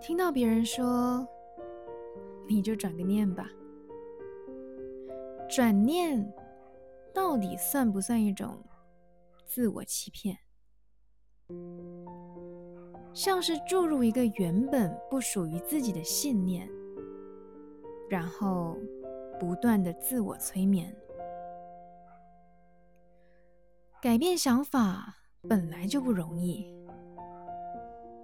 听到别人说，你就转个念吧。转念到底算不算一种自我欺骗？像是注入一个原本不属于自己的信念，然后不断的自我催眠。改变想法本来就不容易，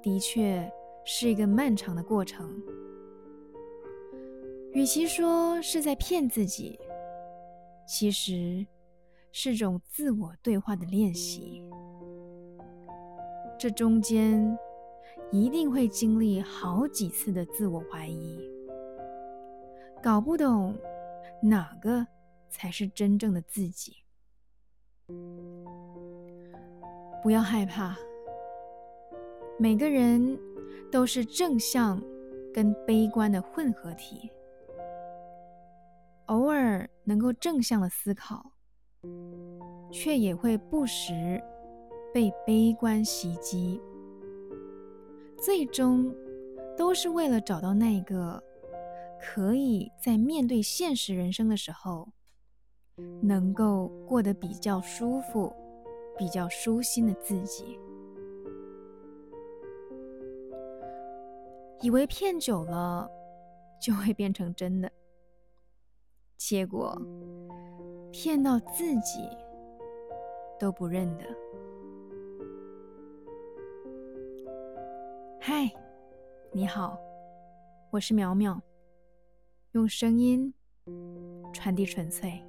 的确是一个漫长的过程。与其说是在骗自己，其实是种自我对话的练习。这中间一定会经历好几次的自我怀疑，搞不懂哪个才是真正的自己。不要害怕，每个人都是正向跟悲观的混合体，偶尔能够正向的思考，却也会不时被悲观袭击，最终都是为了找到那个可以在面对现实人生的时候，能够过得比较舒服。比较舒心的自己，以为骗久了就会变成真的，结果骗到自己都不认得。嗨，你好，我是苗苗，用声音传递纯粹。